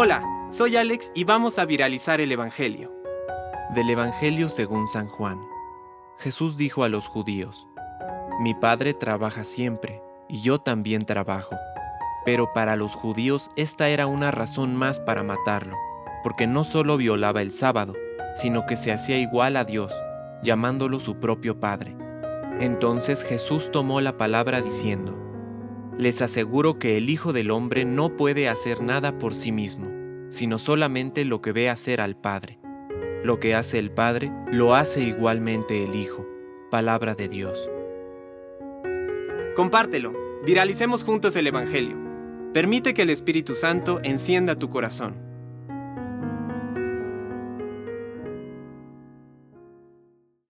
Hola, soy Alex y vamos a viralizar el Evangelio. Del Evangelio según San Juan. Jesús dijo a los judíos, Mi Padre trabaja siempre, y yo también trabajo. Pero para los judíos esta era una razón más para matarlo, porque no solo violaba el sábado, sino que se hacía igual a Dios, llamándolo su propio Padre. Entonces Jesús tomó la palabra diciendo, Les aseguro que el Hijo del Hombre no puede hacer nada por sí mismo, sino solamente lo que ve hacer al Padre. Lo que hace el Padre, lo hace igualmente el Hijo. Palabra de Dios. Compártelo, viralicemos juntos el Evangelio. Permite que el Espíritu Santo encienda tu corazón.